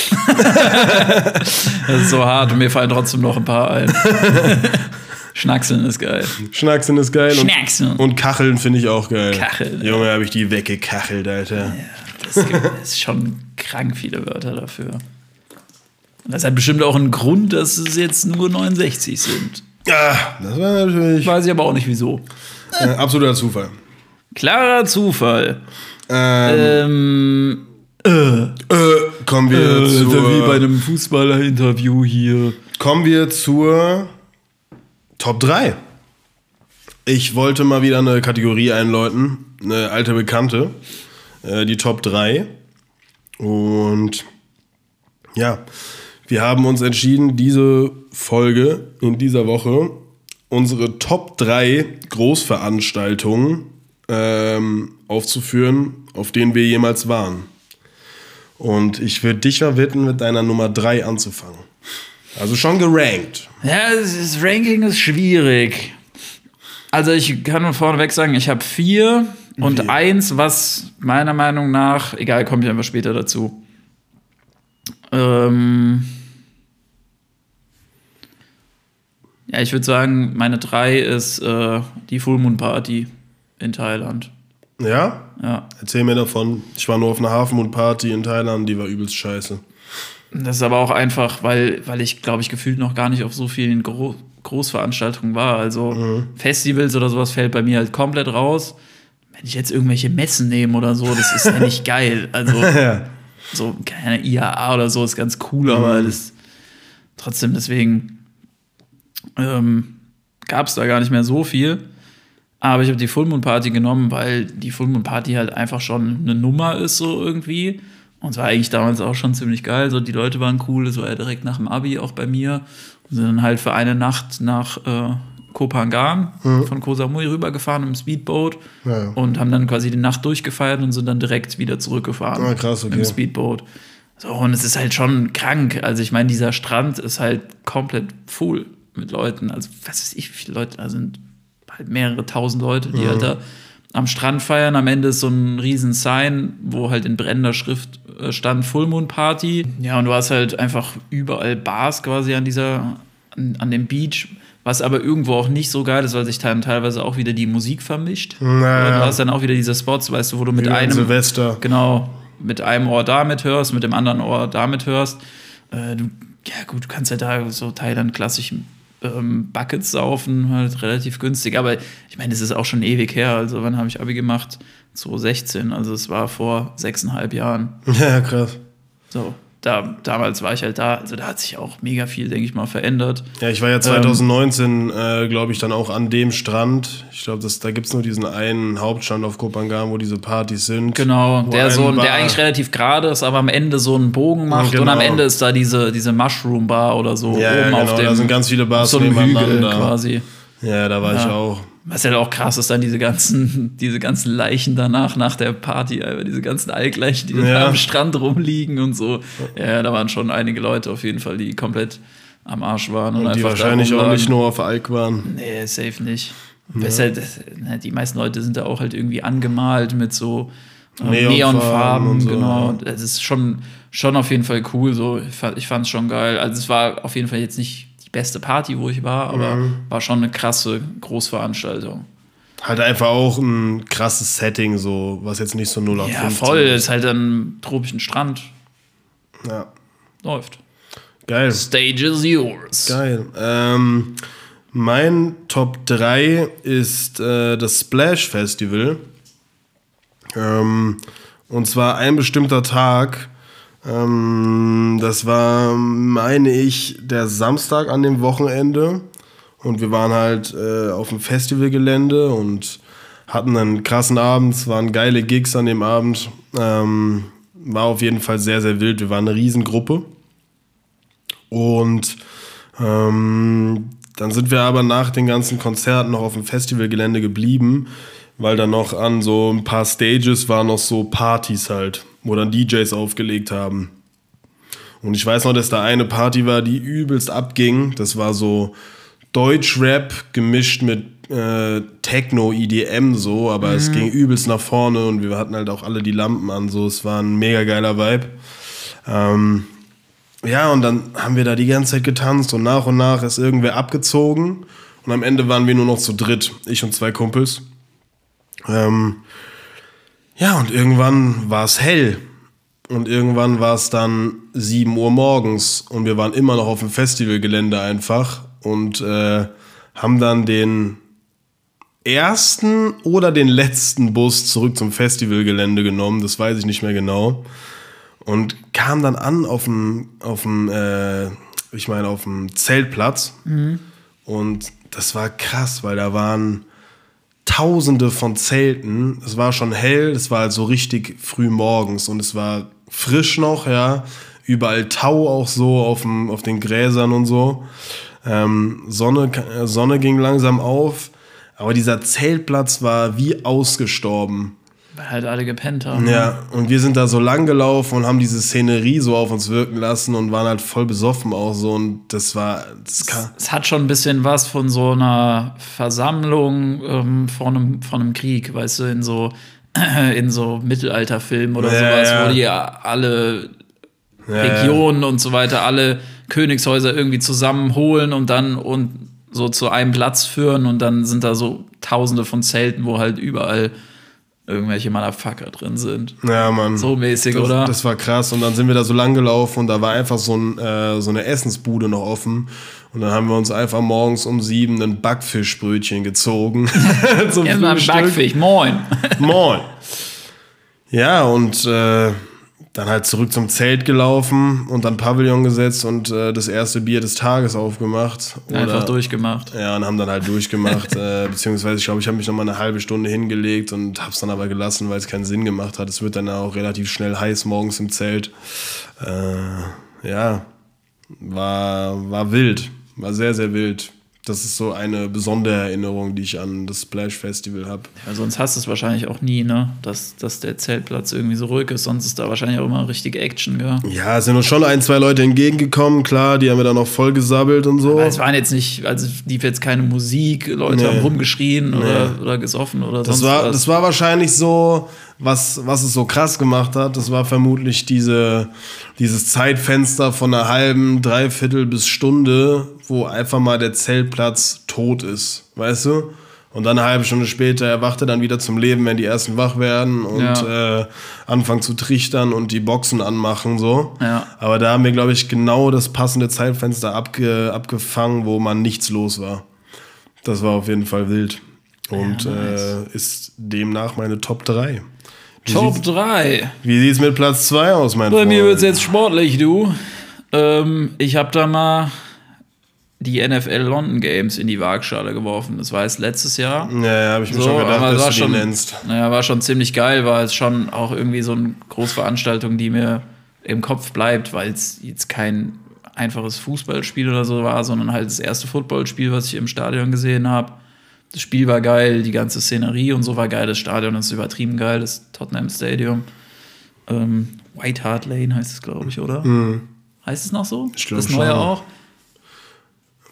Das ist so hart und mir fallen trotzdem noch ein paar ein. <laughs> Schnackseln ist geil. Schnacksen ist geil. Und, Schnackseln. und Kacheln finde ich auch geil. Kacheln, ja. Junge, habe ich die weggekachelt, Alter. Das gibt es schon krank viele Wörter dafür. Und das hat bestimmt auch einen Grund, dass es jetzt nur 69 sind. Ah, das war natürlich Weiß ich aber auch nicht wieso. äh, absoluter Zufall. Klarer Zufall. Ähm, Ähm, äh, kommen wir äh, wie bei zur, einem Fußballer-Interview hier. kommen wir zur Top 3. Ich wollte mal wieder eine Kategorie einläuten, eine alte Bekannte, äh, die Top 3. Und ja, wir haben uns entschieden, diese Folge in dieser Woche unsere Top 3 Großveranstaltungen ähm, aufzuführen, auf denen wir jemals waren. Und ich würde dich mal bitten, mit deiner Nummer 3 anzufangen. Also schon gerankt. Ja, das Ranking ist schwierig. Also ich kann nur vorneweg sagen, ich habe vier Und Wie? eins, was meiner Meinung nach, egal, komme ich einfach später dazu. Ähm ja, ich würde sagen, meine drei ist äh, die Full Moon Party in Thailand. Ja? Ja. Erzähl mir davon. Ich war nur auf einer Hafenmond-Party in Thailand, die war übelst scheiße. Das ist aber auch einfach, weil, weil ich, glaube ich, gefühlt noch gar nicht auf so vielen Gro Großveranstaltungen war. Also Festivals oder sowas fällt bei mir halt komplett raus. Wenn ich jetzt irgendwelche Messen nehme oder so, das ist ja nicht <laughs> geil. Also Ja. so keine IAA oder so ist ganz cool, aber das trotzdem deswegen ähm, gab es da gar nicht mehr so viel. Aber ich habe die Full Moon Party genommen, weil die Full Moon Party halt einfach schon eine Nummer ist, so irgendwie. Und es war eigentlich damals auch schon ziemlich geil. So, die Leute waren cool, das war ja direkt nach dem Abi auch bei mir. Und sind dann halt für eine Nacht nach äh, Kopangan von Koh Samui rübergefahren im Speedboat Ja, ja. und haben dann quasi die Nacht durchgefeiert und sind dann direkt wieder zurückgefahren. Ah, krass, okay. Im Speedboat. So, und es ist halt schon krank. Also, ich meine, dieser Strand ist halt komplett full mit Leuten. Also, was weiß ich, wie viele Leute da sind. Halt mehrere tausend Leute, die halt da am Strand feiern. Am Ende ist so ein riesen Sign, wo halt in brennender Schrift äh, stand Full Moon Party. Ja, und du hast halt einfach überall Bars quasi an dieser, an, an dem Beach. Was aber irgendwo auch nicht so geil ist, weil sich dann teilweise auch wieder die Musik vermischt. Naja. Du hast dann auch wieder diese Spots, weißt du, wo du mit Wie einem Silvester. genau mit einem Ohr damit hörst, mit dem anderen Ohr damit hörst. Äh, du, ja gut, du kannst ja da so Thailand klassisch ähm, Buckets saufen, halt relativ günstig. Aber ich meine, das ist auch schon ewig her. Also wann habe ich Abi gemacht? 2016. Also es war vor sechseinhalb Jahren. <laughs> Ja, krass. So, da, damals war ich halt da. Also da hat sich auch mega viel, denke ich mal, verändert. Ja, ich war ja 2019, äh, glaube ich, dann auch an dem Strand. Ich glaube, da gibt es nur diesen einen Hauptstrand auf Kopangan, wo diese Partys sind. Genau, der, so, Bar- der eigentlich relativ gerade ist, aber am Ende so einen Bogen macht Genau. und am Ende ist da diese, diese Mushroom Bar oder so Ja, ja, oben auf genau, dem da sind ganz viele Bars so einem Hügel nebeneinander. quasi. Ja, da war ich Ja. auch. Was halt auch krass ist, dann diese ganzen, diese ganzen Leichen danach, nach der Party, Alter, diese ganzen Alkleichen, die Ja. am Strand rumliegen und so. Ja, da waren schon einige Leute auf jeden Fall, die komplett am Arsch waren. Und, Und die wahrscheinlich auch nicht nur auf Alk waren. Nee, safe nicht. Besser, das, ne, die meisten Leute sind da auch halt irgendwie angemalt mit so ähm, Neonfarben Neonfarben, und so, genau. ja. Es ist schon, schon auf jeden Fall cool. So. Ich fand fand's schon geil. Also es war auf jeden Fall jetzt nicht beste Party, wo ich war, aber Mhm. war schon eine krasse Großveranstaltung. Halt einfach auch ein krasses Setting, so, was jetzt nicht so 0 auf Ja, 15 voll. ist. Halt an tropischen Strand. Ja. Läuft. Geil. Stage is yours. Geil. Ähm, mein Top 3 ist äh, das Splash Festival. Ähm, und zwar ein bestimmter Tag. Ähm, das war, meine ich, der Samstag an dem Wochenende. Und wir waren halt äh, auf dem Festivalgelände und hatten einen krassen Abend. Es waren geile Gigs an dem Abend. Ähm, war auf jeden Fall sehr, sehr wild. Wir waren eine Riesengruppe. Und ähm, dann sind wir aber nach den ganzen Konzerten noch auf dem Festivalgelände geblieben, weil dann noch an so ein paar Stages waren noch so Partys halt, wo dann DJs aufgelegt haben. Und ich weiß noch, dass da eine Party war, die übelst abging. Das war so Deutschrap gemischt mit äh, Techno, EDM so, aber es ging übelst nach vorne und wir hatten halt auch alle die Lampen an. So, es war ein mega geiler Vibe. Ähm, ja, und dann haben wir da die ganze Zeit getanzt und nach und nach ist irgendwer abgezogen. Und am Ende waren wir nur noch zu dritt, ich und zwei Kumpels. Ähm, ja, und irgendwann war es hell. Und irgendwann war es dann 7 Uhr morgens und wir waren immer noch auf dem Festivalgelände einfach und äh, haben dann den ersten oder den letzten Bus zurück zum Festivalgelände genommen, das weiß ich nicht mehr genau und kam dann an auf dem, auf dem, äh, ich meine, auf dem Zeltplatz. Und das war krass, weil da waren Tausende von Zelten. Es war schon hell, es war halt so richtig früh morgens und es war frisch noch, ja. Überall Tau auch so auf, dem, auf den Gräsern und so. Ähm, Sonne, äh, Sonne ging langsam auf, aber dieser Zeltplatz war wie ausgestorben. Weil halt alle gepennt haben. Ja, und wir sind da so lang gelaufen und haben diese Szenerie so auf uns wirken lassen und waren halt voll besoffen auch so und das war. Das kann Es hat schon ein bisschen was von so einer Versammlung ähm, von, einem, von einem Krieg, weißt du, in so, <clears throat> in so Mittelalterfilmen oder Ja, sowas, ja. wo die alle ja, Regionen und so weiter, alle Königshäuser irgendwie zusammenholen und dann und so zu einem Platz führen und dann sind da so tausende von Zelten, wo halt überall irgendwelche Motherfucker drin sind. Ja, Mann. So mäßig, das, oder? Das war krass. Und dann sind wir da so lang gelaufen und da war einfach so, ein, äh, so eine Essensbude noch offen. Und dann haben wir uns einfach morgens um sieben ein Backfischbrötchen gezogen. <laughs> Zum Frühstück. Backfisch, moin. Moin. Ja, und äh, dann halt zurück zum Zelt gelaufen und dann Pavillon gesetzt und äh, das erste Bier des Tages aufgemacht. Einfach Oder- durchgemacht. Ja, und haben dann halt durchgemacht. <laughs> äh, beziehungsweise, ich glaube, ich habe mich noch mal eine halbe Stunde hingelegt und habe es dann aber gelassen, weil es keinen Sinn gemacht hat. Es wird dann auch relativ schnell heiß morgens im Zelt. Äh, ja, war, war wild. War sehr, sehr wild. Das ist so eine besondere Erinnerung, die ich an das Splash Festival habe. Ja, sonst hast du es wahrscheinlich auch nie, ne? Dass, dass der Zeltplatz irgendwie so ruhig ist. Sonst ist da wahrscheinlich auch immer richtig Action, gell? Ja, es sind uns schon ein, zwei Leute entgegengekommen, klar, die haben wir dann noch voll gesabbelt und so. Aber es waren jetzt nicht, also lief jetzt keine Musik, Leute Nee. haben rumgeschrien oder, oder gesoffen oder Das sonst war, was. das war wahrscheinlich so, was, was es so krass gemacht hat. Das war vermutlich diese, dieses Zeitfenster von einer halben, dreiviertel bis Stunde, wo einfach mal der Zeltplatz tot ist. Weißt du? Und dann eine halbe Stunde später erwacht er dann wieder zum Leben, wenn die ersten wach werden und äh, anfangen zu trichtern und die Boxen anmachen. so. Ja. Aber da haben wir, glaube ich, genau das passende Zeitfenster abge, abgefangen, wo man nichts los war. Das war auf jeden Fall wild. Und Ja, nice. äh, ist demnach meine Top 3. Top sieht's, 3. wie sieht's mit Platz 2 aus, mein Bei Freund? mir wird es jetzt sportlich, du. Ähm, ich habe da mal die NFL London Games in die Waagschale geworfen. Das war jetzt letztes Jahr. Ja, ja, habe ich mir So, schon gedacht, es dass du die schon, nennst. naja, war schon ziemlich geil, war es schon auch irgendwie so eine Großveranstaltung, die mir im Kopf bleibt, weil es jetzt kein einfaches Fußballspiel oder so war, sondern halt das erste Footballspiel, was ich im Stadion gesehen habe. Das Spiel war geil, die ganze Szenerie und so war geil. Das Stadion ist übertrieben geil, das Tottenham Stadium. Ähm, White Hart Lane heißt es, glaube ich, oder? Heißt es noch so? Mhm. Ich das neue schon. auch?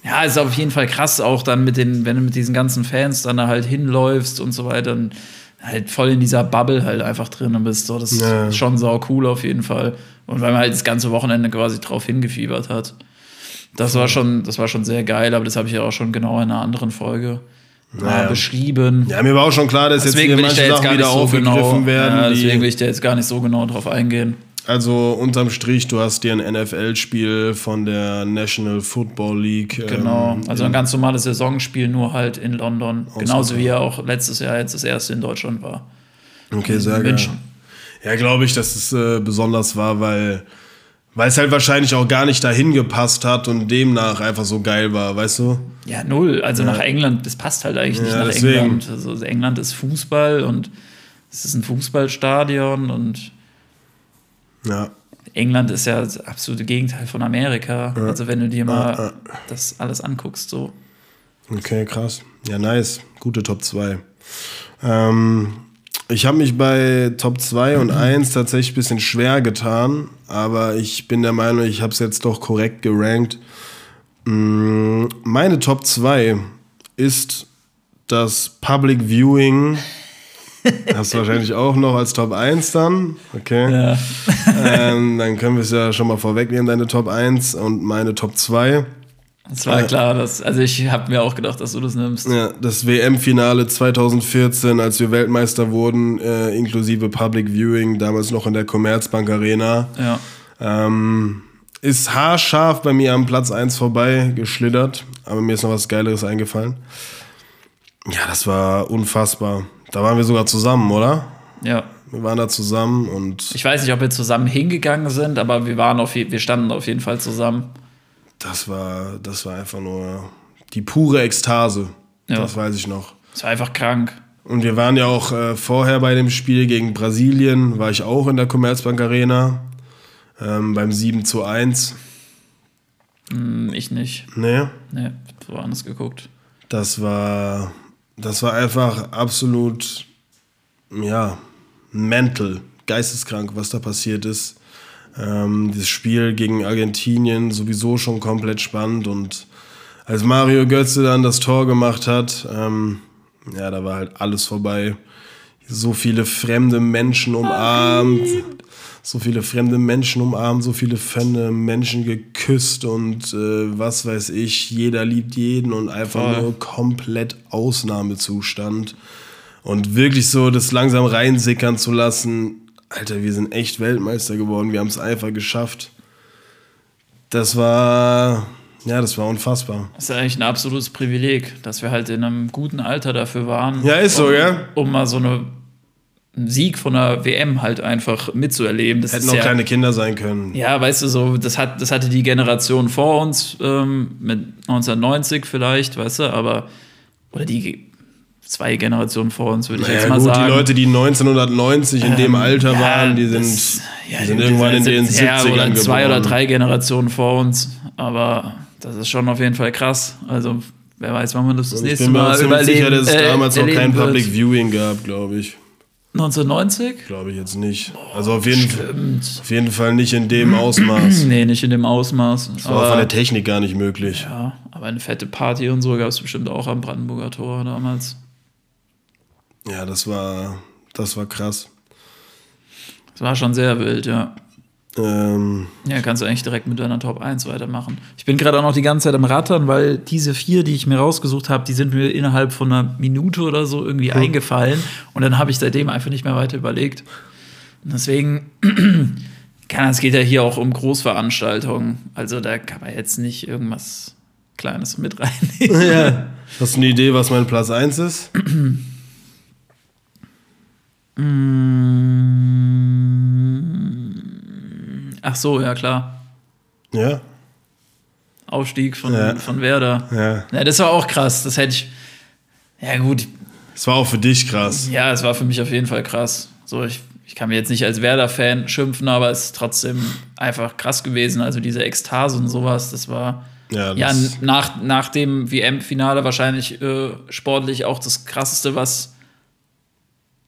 Ja, ist auf jeden Fall krass, auch dann mit den, wenn du mit diesen ganzen Fans dann da halt hinläufst und so weiter, und halt voll in dieser Bubble halt einfach drin bist. So, das Ja. ist schon sau cool auf jeden Fall. Und weil man halt das ganze Wochenende quasi drauf hingefiebert hat. Das war schon, das war schon sehr geil, aber das habe ich ja auch schon genau in einer anderen Folge Naja. beschrieben. Ja, mir war auch schon klar, dass jetzt Deswegen hier ich da manche jetzt Sachen wieder so aufgegriffen genau, werden. ja, deswegen will ich da jetzt gar nicht so genau drauf eingehen. Also unterm Strich, du hast dir ein NFL-Spiel von der National Football League. Genau, ähm, also ein ganz normales Saisonspiel, nur halt in London. Genauso wie er auch letztes Jahr jetzt das erste in Deutschland war. Okay, sehr geil. München. Ja, glaube ich, dass es äh, besonders war, weil, weil es halt wahrscheinlich auch gar nicht dahin gepasst hat und demnach einfach so geil war, weißt du? Ja, null. Also nach England, das passt halt eigentlich nicht Ja, nach deswegen. England. Also England ist Fußball und es ist ein Fußballstadion und Ja. England ist ja das absolute Gegenteil von Amerika. Also wenn du dir mal Ja, ja. das alles anguckst, so. Okay, krass. Ja, nice. Gute Top 2. Ähm, ich habe mich bei Top 2 und 1 tatsächlich ein bisschen schwer getan, aber ich bin der Meinung, ich habe es jetzt doch korrekt gerankt. Mm, Meine Top 2 ist das Public Viewing. Hast du wahrscheinlich auch noch als Top 1 dann. Okay. Ja. ähm, dann können wir es ja schon mal vorwegnehmen, deine Top 1 und meine Top 2. Das war klar, dass, also ich habe mir auch gedacht, dass du das nimmst. Ja, das WM-Finale 2014, als wir Weltmeister wurden, äh, inklusive Public Viewing, damals noch in der Commerzbank Arena, Ja. ähm, ist haarscharf bei mir am Platz 1 vorbei geschlittert. Aber mir ist noch was Geileres eingefallen. Ja, das war unfassbar. Da waren wir sogar zusammen, oder? Ja. Wir waren da zusammen und Ich weiß nicht, ob wir zusammen hingegangen sind, aber wir waren auf wir standen auf jeden Fall zusammen. Das war, das war einfach nur die pure Ekstase. Ja. Das weiß ich noch. Es war einfach krank. Und wir waren ja auch äh, vorher bei dem Spiel gegen Brasilien, war ich auch in der Commerzbank Arena ähm, beim 7 zu 1. Hm, Ich nicht. Nee, Nee, woanders geguckt. das war, das war einfach absolut, ja, mental, geisteskrank, was da passiert ist. Ähm, das Spiel gegen Argentinien sowieso schon komplett spannend und als Mario Götze dann das Tor gemacht hat, ähm, ja, da war halt alles vorbei. So viele fremde Menschen umarmt, so viele fremde Menschen umarmt, so viele fremde Menschen geküsst und äh, was weiß ich, jeder liebt jeden und einfach Voll. nur komplett Ausnahmezustand. Und wirklich so das langsam reinsickern zu lassen, Alter, wir sind echt Weltmeister geworden, wir haben es einfach geschafft. Das war, ja, das war unfassbar. Das ist ja eigentlich ein absolutes Privileg, dass wir halt in einem guten Alter dafür waren. Ja, ist so, um, gell? Um mal so eine, einen Sieg von der WM halt einfach mitzuerleben. Das Hätten auch ja, kleine Kinder sein können. Ja, weißt du, so, das, hat, das hatte die Generation vor uns ähm, mit 1990 vielleicht, weißt du, aber, oder die zwei Generationen vor uns, würde ich Ja, jetzt mal gut, sagen. Ähm, die Leute, die 1990 in dem Alter ja, waren, die sind, das- ja, die sind irgendwann in den 70ern ja, oder zwei geboren. oder drei Generationen vor uns, aber das ist schon auf jeden Fall krass. Also, wer weiß, wann man das das Ich nächste bin mir auch Mal ziemlich überleben, sicher, dass es äh, damals noch kein wird. Public Viewing gab, glaube ich. 1990? Glaube ich jetzt nicht. Also auf jeden, auf jeden Fall nicht in dem Ausmaß. <clears throat> Nee, nicht in dem Ausmaß. Das war auch von der Technik gar nicht möglich. ja, aber eine fette Party und so gab es bestimmt auch am Brandenburger Tor damals. Ja, das war, das war krass. Das war schon sehr wild, ja. Ähm, Ja, kannst du eigentlich direkt mit deiner Top 1 weitermachen. Ich bin gerade auch noch die ganze Zeit am Rattern, weil diese vier, die ich mir rausgesucht habe, die sind mir innerhalb von einer Minute oder so irgendwie eingefallen. Und dann habe ich seitdem einfach nicht mehr weiter überlegt. Und deswegen, <clears throat> es geht ja hier auch um Großveranstaltungen. Also da kann man jetzt nicht irgendwas Kleines mit reinnehmen. <laughs> ja. Hast du eine Idee, was mein Platz 1 ist? <clears throat> Ach so, ja klar. Ja. Aufstieg von, Ja. von Werder. Ja. Ja, das war auch krass. Das hätte ich. Ja, gut, Es war auch für dich krass. Ja, es war für mich auf jeden Fall krass. So, ich, ich kann mir jetzt nicht als Werder-Fan schimpfen, aber es ist trotzdem einfach krass gewesen. Also diese Ekstase und sowas, das war Ja, ja das, nach, nach dem WM-Finale wahrscheinlich äh, sportlich auch das krasseste, was,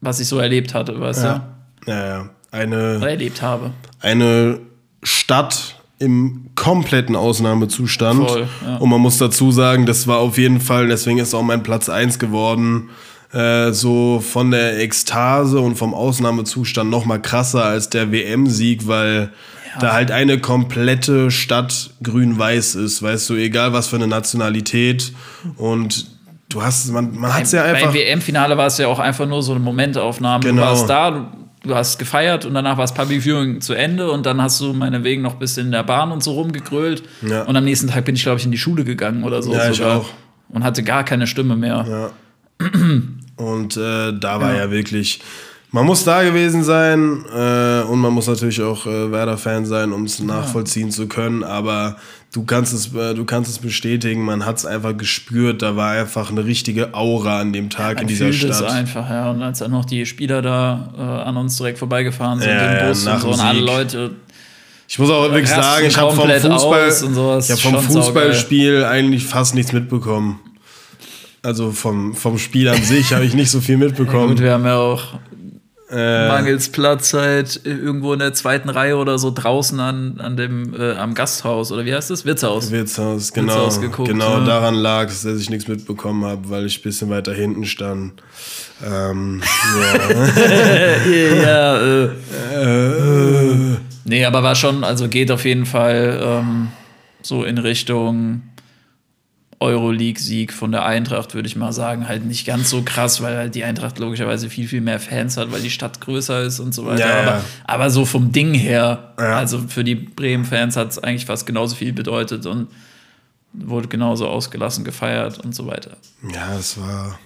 was ich so erlebt hatte, weißt ja. Ja, ja. du? Eine, Oder erlebt habe. eine Stadt im kompletten Ausnahmezustand. Voll, ja. Und man muss dazu sagen, das war auf jeden Fall, deswegen ist auch mein Platz 1 geworden, äh, so von der Ekstase und vom Ausnahmezustand noch mal krasser als der WM-Sieg, weil da halt eine komplette Stadt grün-weiß ist, weißt du, egal was für eine Nationalität und du hast, man, man hat es ja einfach... Beim WM-Finale war es ja auch einfach nur so eine Momentaufnahme. Genau. Du warst da, du, hast gefeiert und danach war das Public Viewing zu Ende und dann hast du meinetwegen noch ein bisschen in der Bahn und so rumgegrölt. Ja. Und am nächsten Tag bin ich, glaube ich, in die Schule gegangen oder so. Ja, ich auch. Und hatte gar keine Stimme mehr. Ja. Und äh, da war ja. wirklich, man muss da gewesen sein äh, und man muss natürlich auch äh, Werder-Fan sein, um es nachvollziehen zu können. Aber du kannst es, äh, du kannst es bestätigen, man hat es einfach gespürt. Da war einfach eine richtige Aura an dem Tag in Man dieser fühlt es Stadt. einfach, ja. Und als dann noch die Spieler da äh, an uns direkt vorbeigefahren sind Ja, im Bus ja, und so und alle. Leute. Ich muss auch wirklich sagen, ich habe vom Fußball, sowas. ich hab vom. Fußballspiel eigentlich fast nichts mitbekommen. Also vom, vom Spiel an sich habe ich nicht so viel mitbekommen. Gut, wir haben ja auch äh, mangels Platzzeit irgendwo in der zweiten Reihe oder so draußen an, an dem äh, am Gasthaus oder wie heißt das? Wirtshaus. Wirtshaus, genau. Wirtshaus geguckt, genau ja. daran lag es, dass ich nichts mitbekommen habe, weil ich ein bisschen weiter hinten stand. Ähm, ja. <laughs> ja, äh. Nee, aber war schon, also geht auf jeden Fall ähm, so in Richtung Euroleague-Sieg von der Eintracht, würde ich mal sagen. Halt nicht ganz so krass, weil halt die Eintracht logischerweise viel, viel mehr Fans hat, weil die Stadt größer ist und so weiter. Ja, ja. Aber, aber so vom Ding her, Ja. also für die Bremen-Fans hat es eigentlich fast genauso viel bedeutet und wurde genauso ausgelassen gefeiert und so weiter. ja, es war.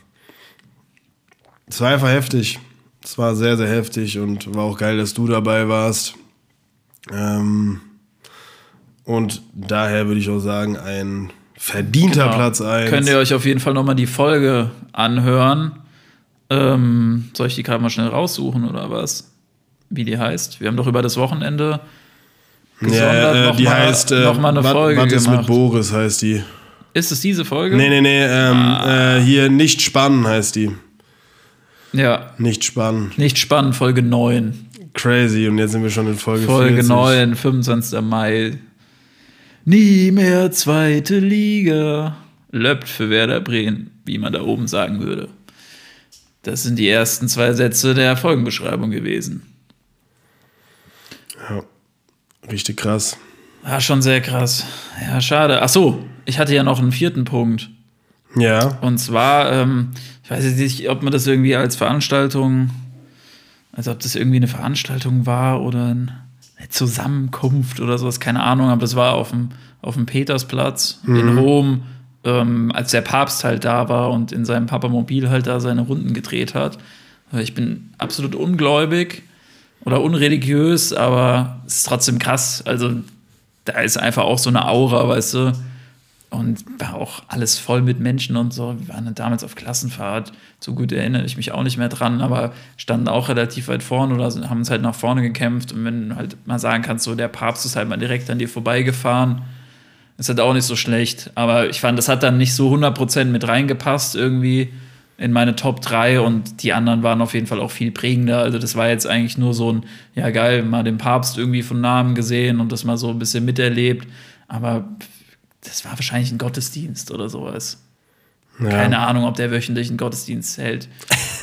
Es war einfach heftig. Es war sehr, sehr heftig und war auch geil, dass du dabei warst. Ähm, und daher würde ich auch sagen, ein verdienter Genau. Platz 1. Könnt ihr euch auf jeden Fall nochmal die Folge anhören. Ähm, soll ich die gerade mal schnell raussuchen oder was? Wie die heißt? Wir haben doch über das Wochenende gesondert ja, äh, noch die mal- heißt äh, noch mal eine Wat- Folge Was ist mit. Boris heißt die. Ist es diese Folge? Nee, nee, nee, ähm, Ah. äh, hier nicht spannen heißt die. Ja. Nicht spannend. Nicht spannend, Folge 9. Crazy. Und jetzt sind wir schon in Folge Folge 40. 9, 25. Mai. Nie mehr zweite Liga. Löppt für Werder Bremen, wie man da oben sagen würde. Das sind die ersten zwei Sätze der Folgenbeschreibung gewesen. Ja. Richtig krass. War schon sehr krass. Ja, schade. Ach so, ich hatte ja noch einen vierten Punkt. Ja. Und zwar, ähm, ich weiß jetzt nicht, ob man das irgendwie als Veranstaltung, als ob das irgendwie eine Veranstaltung war oder eine Zusammenkunft oder sowas, keine Ahnung, aber das war auf dem, auf dem Petersplatz in Rom, ähm, als der Papst halt da war und in seinem Papamobil halt da seine Runden gedreht hat. Ich bin absolut ungläubig oder unreligiös, aber es ist trotzdem krass. Also da ist einfach auch so eine Aura, weißt du. Und war auch alles voll mit Menschen und so. Wir waren damals auf Klassenfahrt. So gut erinnere ich mich auch nicht mehr dran, aber standen auch relativ weit vorne oder haben uns halt nach vorne gekämpft. Und wenn halt mal sagen kannst, so der Papst ist halt mal direkt an dir vorbeigefahren, ist halt auch nicht so schlecht. Aber ich fand, das hat dann nicht so 100% mit reingepasst irgendwie in meine Top 3 und die anderen waren auf jeden Fall auch viel prägender. Also das war jetzt eigentlich nur so ein, ja geil, mal den Papst irgendwie von Namen gesehen und das mal so ein bisschen miterlebt. Aber das war wahrscheinlich ein Gottesdienst oder sowas. ja. Keine Ahnung, ob der wöchentlich einen Gottesdienst hält.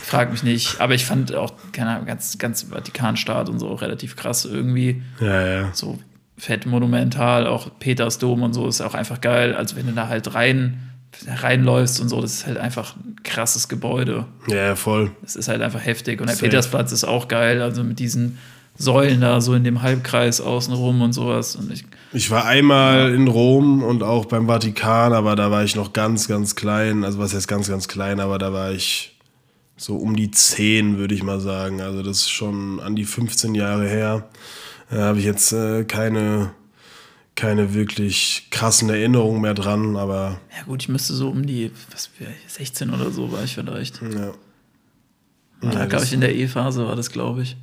Frag mich nicht. Aber ich fand auch, keine Ahnung, ganz, ganz Vatikanstaat und so relativ krass irgendwie. Ja, ja. So fett monumental, auch Petersdom und so ist auch einfach geil. Also wenn du da halt rein reinläufst und so, das ist halt einfach ein krasses Gebäude. Ja, voll. Das ist halt einfach heftig. Und der Safe. Petersplatz ist auch geil, also mit diesen Säulen da so in dem Halbkreis außenrum und sowas. Und ich, Ich war einmal in Rom und auch beim Vatikan, aber da war ich noch ganz, ganz klein. Also was heißt ganz, ganz klein, aber da war ich so um die 10, würde ich mal sagen. Also das ist schon an die 15 Jahre her. Da habe ich jetzt äh, keine, keine wirklich krassen Erinnerungen mehr dran, aber ja gut, ich müsste so um die, was für 16 oder so war ich vielleicht. ja. Ja, Ja, glaube ich, in der E-Phase war das, glaube ich.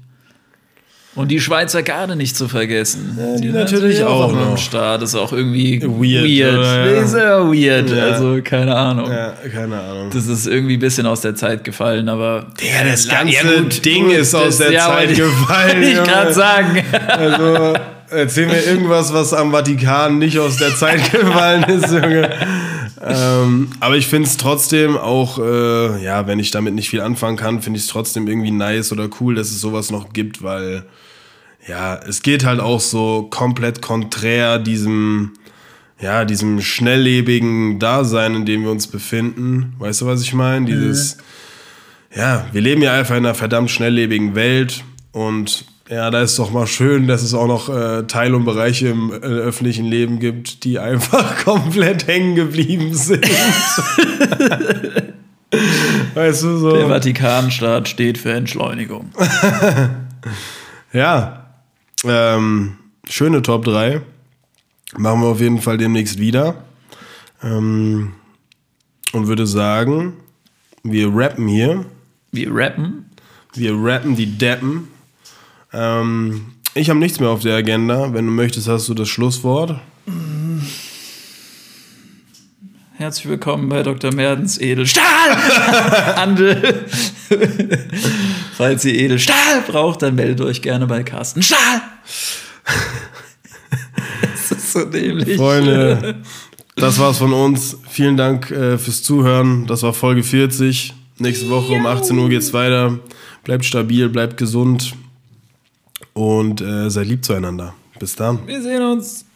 Und die Schweizer Garde nicht zu vergessen. Ja, die sind natürlich auch noch. noch. Am Start. Das ist auch irgendwie Weird, weird. oder? Nee, Sehr weird. Ja. Also, keine Ahnung. ja, keine Ahnung. Das ist irgendwie ein bisschen aus der Zeit gefallen, aber. Ja, das Ja, ganze gut, Ding gut, ist aus der ja, Zeit ich- gefallen. ich gerade sagen. Also, erzähl mir irgendwas, was am Vatikan nicht aus der Zeit <laughs> gefallen ist, Junge. Ähm, aber ich finde es trotzdem auch, äh, ja, wenn ich damit nicht viel anfangen kann, finde ich es trotzdem irgendwie nice oder cool, dass es sowas noch gibt, weil, ja, es geht halt auch so komplett konträr diesem, ja, diesem schnelllebigen Dasein, in dem wir uns befinden. Weißt du, was ich meine? Dieses, ja, wir leben ja einfach in einer verdammt schnelllebigen Welt und ja, da ist doch mal schön, dass es auch noch äh, Teile und Bereiche im äh, öffentlichen Leben gibt, die einfach <laughs> komplett hängen geblieben sind. <laughs> weißt du so? Der Vatikanstaat steht für Entschleunigung. <laughs> Ja, ähm, schöne Top 3. Machen wir auf jeden Fall demnächst wieder. Ähm, und würde sagen, wir rappen hier. Wir rappen. Wir rappen die Deppen. Ähm, ich habe nichts mehr auf der Agenda. Wenn du möchtest, hast du das Schlusswort. Herzlich willkommen bei Dr. Merdens Edelstahl. Handel. <laughs> <laughs> Falls ihr Edelstahl braucht, dann meldet euch gerne bei Carsten Stahl. <laughs> das ist so dämlich. Freunde, das war's von uns. Vielen Dank äh, fürs Zuhören. Das war Folge 40. Nächste Woche um 18 Uhr geht's weiter. Bleibt stabil, bleibt gesund und äh, seid lieb zueinander. Bis dann. Wir sehen uns.